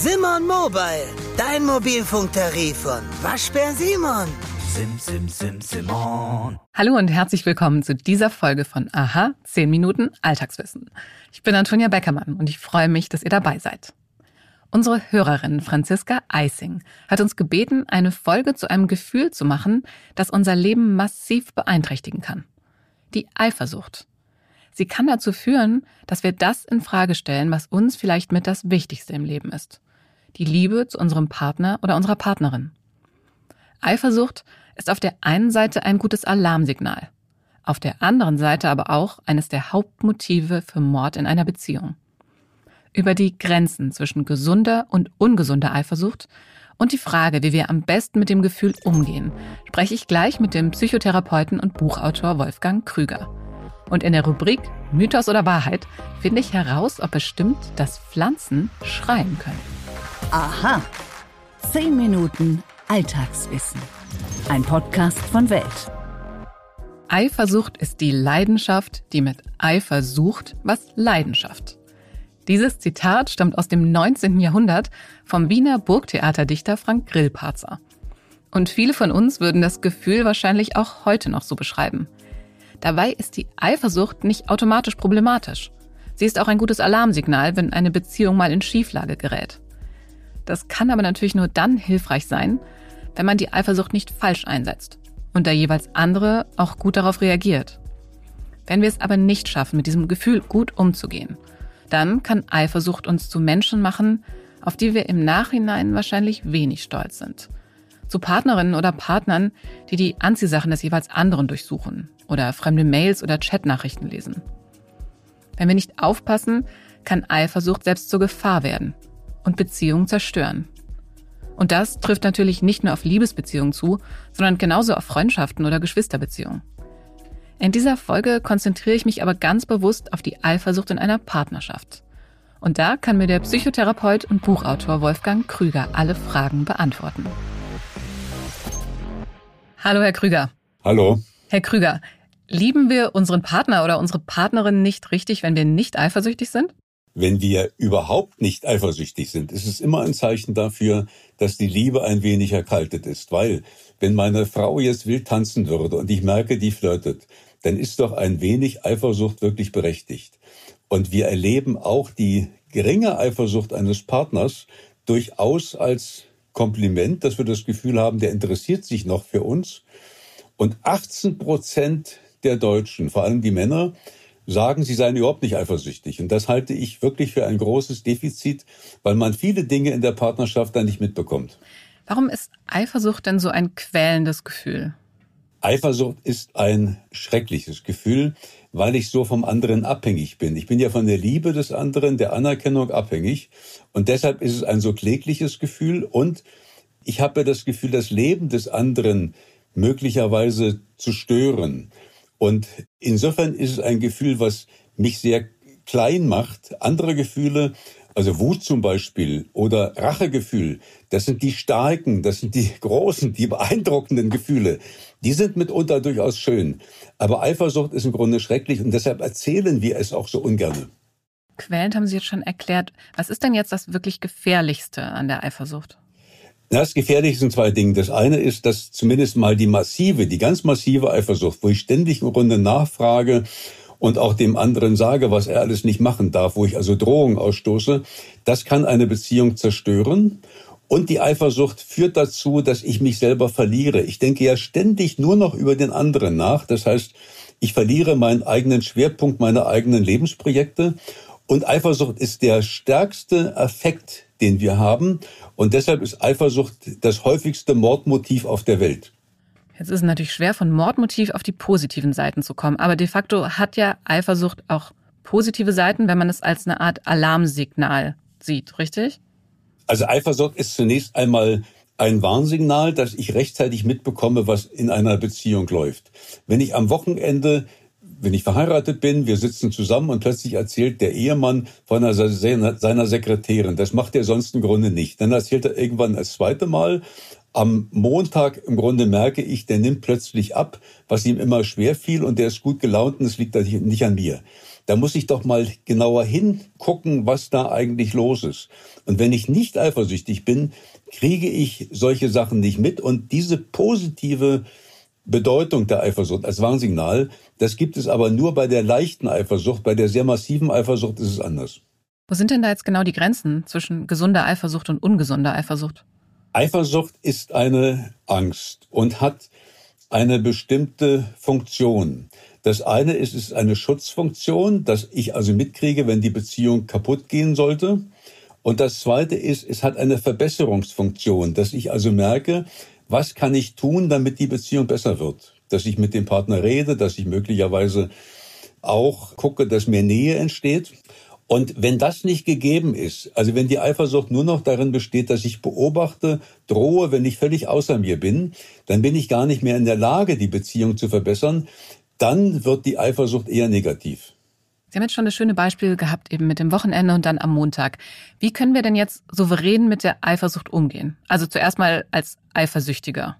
Simon Mobile, dein Mobilfunktarif von Waschbär Simon. Sim, sim, sim, Simon. Hallo und herzlich willkommen zu dieser Folge von Aha, 10 Minuten Alltagswissen. Ich bin Antonia Beckermann und ich freue mich, dass ihr dabei seid. Unsere Hörerin Franziska Eising hat uns gebeten, eine Folge zu einem Gefühl zu machen, das unser Leben massiv beeinträchtigen kann. Die Eifersucht. Sie kann dazu führen, dass wir das in Frage stellen, was uns vielleicht mit das Wichtigste im Leben ist. Die Liebe zu unserem Partner oder unserer Partnerin. Eifersucht ist auf der einen Seite ein gutes Alarmsignal, auf der anderen Seite aber auch eines der Hauptmotive für Mord in einer Beziehung über die Grenzen zwischen gesunder und ungesunder Eifersucht und die Frage, wie wir am besten mit dem Gefühl umgehen, spreche ich gleich mit dem Psychotherapeuten und Buchautor Wolfgang Krüger. Und in der Rubrik Mythos oder Wahrheit finde ich heraus, ob es stimmt, dass Pflanzen schreien können. Aha. Zehn Minuten Alltagswissen. Ein Podcast von Welt. Eifersucht ist die Leidenschaft, die mit Eifer sucht, was Leidenschaft. Dieses Zitat stammt aus dem 19. Jahrhundert vom Wiener Burgtheaterdichter Frank Grillparzer. Und viele von uns würden das Gefühl wahrscheinlich auch heute noch so beschreiben. Dabei ist die Eifersucht nicht automatisch problematisch. Sie ist auch ein gutes Alarmsignal, wenn eine Beziehung mal in Schieflage gerät. Das kann aber natürlich nur dann hilfreich sein, wenn man die Eifersucht nicht falsch einsetzt und der jeweils andere auch gut darauf reagiert. Wenn wir es aber nicht schaffen, mit diesem Gefühl gut umzugehen dann kann Eifersucht uns zu Menschen machen, auf die wir im Nachhinein wahrscheinlich wenig stolz sind. Zu Partnerinnen oder Partnern, die die Anziehsachen des jeweils anderen durchsuchen oder fremde Mails oder Chatnachrichten lesen. Wenn wir nicht aufpassen, kann Eifersucht selbst zur Gefahr werden und Beziehungen zerstören. Und das trifft natürlich nicht nur auf Liebesbeziehungen zu, sondern genauso auf Freundschaften oder Geschwisterbeziehungen. In dieser Folge konzentriere ich mich aber ganz bewusst auf die Eifersucht in einer Partnerschaft. Und da kann mir der Psychotherapeut und Buchautor Wolfgang Krüger alle Fragen beantworten. Hallo, Herr Krüger. Hallo. Herr Krüger, lieben wir unseren Partner oder unsere Partnerin nicht richtig, wenn wir nicht eifersüchtig sind? Wenn wir überhaupt nicht eifersüchtig sind, ist es immer ein Zeichen dafür, dass die Liebe ein wenig erkaltet ist. Weil, wenn meine Frau jetzt wild tanzen würde und ich merke, die flirtet, dann ist doch ein wenig Eifersucht wirklich berechtigt. Und wir erleben auch die geringe Eifersucht eines Partners durchaus als Kompliment, dass wir das Gefühl haben, der interessiert sich noch für uns. Und 18 Prozent der Deutschen, vor allem die Männer, sagen, sie seien überhaupt nicht eifersüchtig. Und das halte ich wirklich für ein großes Defizit, weil man viele Dinge in der Partnerschaft dann nicht mitbekommt. Warum ist Eifersucht denn so ein quälendes Gefühl? Eifersucht ist ein schreckliches Gefühl, weil ich so vom anderen abhängig bin. Ich bin ja von der Liebe des anderen, der Anerkennung abhängig. Und deshalb ist es ein so klägliches Gefühl. Und ich habe das Gefühl, das Leben des anderen möglicherweise zu stören. Und insofern ist es ein Gefühl, was mich sehr klein macht. Andere Gefühle also Wut zum Beispiel oder Rachegefühl, das sind die starken, das sind die großen, die beeindruckenden Gefühle. Die sind mitunter durchaus schön. Aber Eifersucht ist im Grunde schrecklich und deshalb erzählen wir es auch so ungern. Quälend haben Sie jetzt schon erklärt. Was ist denn jetzt das wirklich Gefährlichste an der Eifersucht? Das Gefährliche sind zwei Dinge. Das eine ist, dass zumindest mal die massive, die ganz massive Eifersucht, wo ich ständig im Grunde nachfrage, und auch dem anderen sage, was er alles nicht machen darf, wo ich also Drohungen ausstoße, das kann eine Beziehung zerstören. Und die Eifersucht führt dazu, dass ich mich selber verliere. Ich denke ja ständig nur noch über den anderen nach. Das heißt, ich verliere meinen eigenen Schwerpunkt, meine eigenen Lebensprojekte. Und Eifersucht ist der stärkste Effekt, den wir haben. Und deshalb ist Eifersucht das häufigste Mordmotiv auf der Welt. Jetzt ist es natürlich schwer, von Mordmotiv auf die positiven Seiten zu kommen. Aber de facto hat ja Eifersucht auch positive Seiten, wenn man es als eine Art Alarmsignal sieht, richtig? Also Eifersucht ist zunächst einmal ein Warnsignal, dass ich rechtzeitig mitbekomme, was in einer Beziehung läuft. Wenn ich am Wochenende wenn ich verheiratet bin, wir sitzen zusammen und plötzlich erzählt der Ehemann von seiner Sekretärin. Das macht er sonst im Grunde nicht. Dann erzählt er irgendwann das zweite Mal am Montag im Grunde merke ich, der nimmt plötzlich ab, was ihm immer schwer fiel und der ist gut gelaunt und es liegt nicht an mir. da muss ich doch mal genauer hingucken, was da eigentlich los ist. Und wenn ich nicht eifersüchtig bin, kriege ich solche Sachen nicht mit. Und diese positive Bedeutung der Eifersucht als Warnsignal, das gibt es aber nur bei der leichten Eifersucht. Bei der sehr massiven Eifersucht ist es anders. Wo sind denn da jetzt genau die Grenzen zwischen gesunder Eifersucht und ungesunder Eifersucht? Eifersucht ist eine Angst und hat eine bestimmte Funktion. Das eine ist, ist eine Schutzfunktion, dass ich also mitkriege, wenn die Beziehung kaputt gehen sollte. Und das zweite ist, es hat eine Verbesserungsfunktion, dass ich also merke, was kann ich tun, damit die Beziehung besser wird? Dass ich mit dem Partner rede, dass ich möglicherweise auch gucke, dass mehr Nähe entsteht. Und wenn das nicht gegeben ist, also wenn die Eifersucht nur noch darin besteht, dass ich beobachte, drohe, wenn ich völlig außer mir bin, dann bin ich gar nicht mehr in der Lage, die Beziehung zu verbessern, dann wird die Eifersucht eher negativ. Sie haben jetzt schon das schöne Beispiel gehabt, eben mit dem Wochenende und dann am Montag. Wie können wir denn jetzt souverän mit der Eifersucht umgehen? Also zuerst mal als Eifersüchtiger.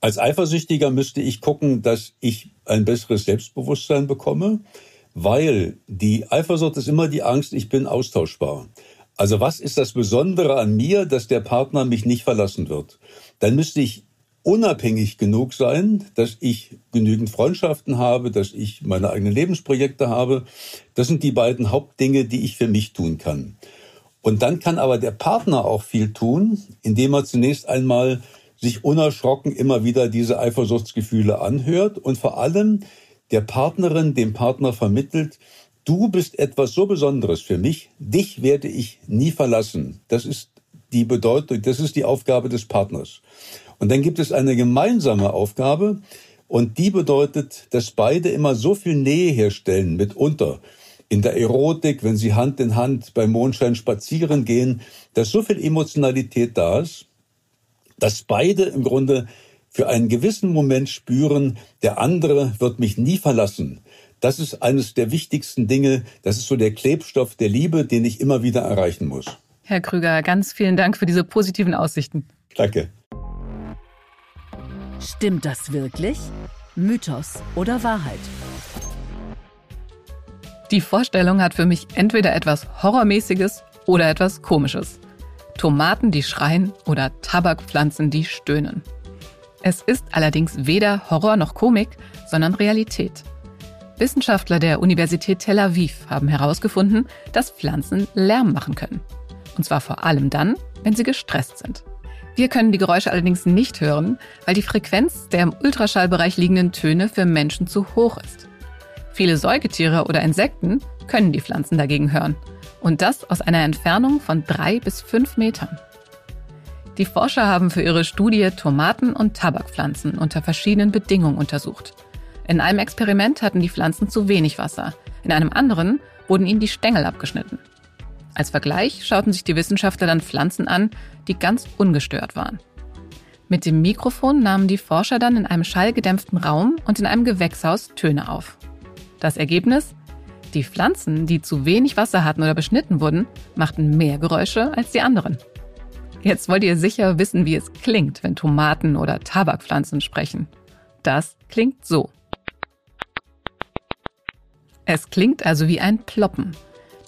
Als Eifersüchtiger müsste ich gucken, dass ich ein besseres Selbstbewusstsein bekomme weil die Eifersucht ist immer die Angst, ich bin austauschbar. Also was ist das Besondere an mir, dass der Partner mich nicht verlassen wird? Dann müsste ich unabhängig genug sein, dass ich genügend Freundschaften habe, dass ich meine eigenen Lebensprojekte habe. Das sind die beiden Hauptdinge, die ich für mich tun kann. Und dann kann aber der Partner auch viel tun, indem er zunächst einmal sich unerschrocken immer wieder diese Eifersuchtsgefühle anhört und vor allem der Partnerin, dem Partner vermittelt, du bist etwas so Besonderes für mich, dich werde ich nie verlassen. Das ist die Bedeutung, das ist die Aufgabe des Partners. Und dann gibt es eine gemeinsame Aufgabe und die bedeutet, dass beide immer so viel Nähe herstellen mitunter. In der Erotik, wenn sie Hand in Hand beim Mondschein spazieren gehen, dass so viel Emotionalität da ist, dass beide im Grunde für einen gewissen Moment spüren, der andere wird mich nie verlassen. Das ist eines der wichtigsten Dinge. Das ist so der Klebstoff der Liebe, den ich immer wieder erreichen muss. Herr Krüger, ganz vielen Dank für diese positiven Aussichten. Danke. Stimmt das wirklich? Mythos oder Wahrheit? Die Vorstellung hat für mich entweder etwas Horrormäßiges oder etwas Komisches. Tomaten, die schreien oder Tabakpflanzen, die stöhnen. Es ist allerdings weder Horror noch Komik, sondern Realität. Wissenschaftler der Universität Tel Aviv haben herausgefunden, dass Pflanzen Lärm machen können. Und zwar vor allem dann, wenn sie gestresst sind. Wir können die Geräusche allerdings nicht hören, weil die Frequenz der im Ultraschallbereich liegenden Töne für Menschen zu hoch ist. Viele Säugetiere oder Insekten können die Pflanzen dagegen hören. Und das aus einer Entfernung von drei bis fünf Metern. Die Forscher haben für ihre Studie Tomaten und Tabakpflanzen unter verschiedenen Bedingungen untersucht. In einem Experiment hatten die Pflanzen zu wenig Wasser, in einem anderen wurden ihnen die Stängel abgeschnitten. Als Vergleich schauten sich die Wissenschaftler dann Pflanzen an, die ganz ungestört waren. Mit dem Mikrofon nahmen die Forscher dann in einem schallgedämpften Raum und in einem Gewächshaus Töne auf. Das Ergebnis? Die Pflanzen, die zu wenig Wasser hatten oder beschnitten wurden, machten mehr Geräusche als die anderen. Jetzt wollt ihr sicher wissen, wie es klingt, wenn Tomaten oder Tabakpflanzen sprechen. Das klingt so. Es klingt also wie ein Ploppen.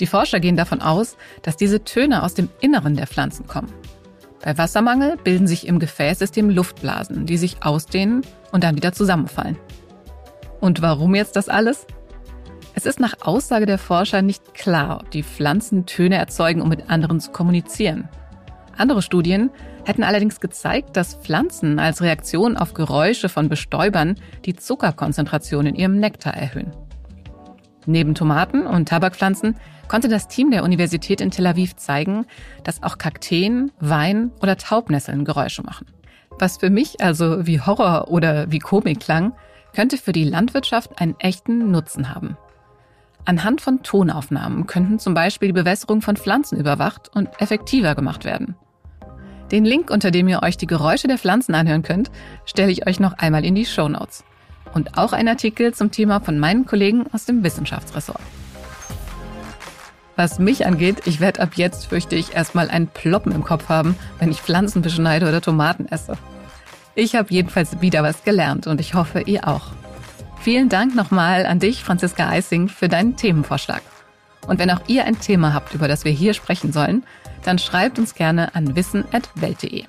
Die Forscher gehen davon aus, dass diese Töne aus dem Inneren der Pflanzen kommen. Bei Wassermangel bilden sich im Gefäßsystem Luftblasen, die sich ausdehnen und dann wieder zusammenfallen. Und warum jetzt das alles? Es ist nach Aussage der Forscher nicht klar, ob die Pflanzen Töne erzeugen, um mit anderen zu kommunizieren. Andere Studien hätten allerdings gezeigt, dass Pflanzen als Reaktion auf Geräusche von Bestäubern die Zuckerkonzentration in ihrem Nektar erhöhen. Neben Tomaten und Tabakpflanzen konnte das Team der Universität in Tel Aviv zeigen, dass auch Kakteen, Wein oder Taubnesseln Geräusche machen. Was für mich also wie Horror oder wie Komik klang, könnte für die Landwirtschaft einen echten Nutzen haben. Anhand von Tonaufnahmen könnten zum Beispiel die Bewässerung von Pflanzen überwacht und effektiver gemacht werden. Den Link, unter dem ihr euch die Geräusche der Pflanzen anhören könnt, stelle ich euch noch einmal in die Show Notes. Und auch ein Artikel zum Thema von meinen Kollegen aus dem Wissenschaftsressort. Was mich angeht, ich werde ab jetzt, fürchte ich, erstmal ein Ploppen im Kopf haben, wenn ich Pflanzen beschneide oder Tomaten esse. Ich habe jedenfalls wieder was gelernt und ich hoffe, ihr auch. Vielen Dank nochmal an dich, Franziska Eising, für deinen Themenvorschlag. Und wenn auch ihr ein Thema habt, über das wir hier sprechen sollen, dann schreibt uns gerne an wissen.welt.de.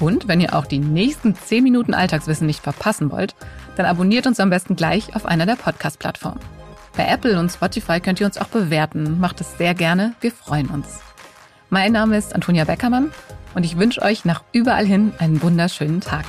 Und wenn ihr auch die nächsten 10 Minuten Alltagswissen nicht verpassen wollt, dann abonniert uns am besten gleich auf einer der Podcast-Plattformen. Bei Apple und Spotify könnt ihr uns auch bewerten. Macht es sehr gerne. Wir freuen uns. Mein Name ist Antonia Beckermann und ich wünsche euch nach überall hin einen wunderschönen Tag.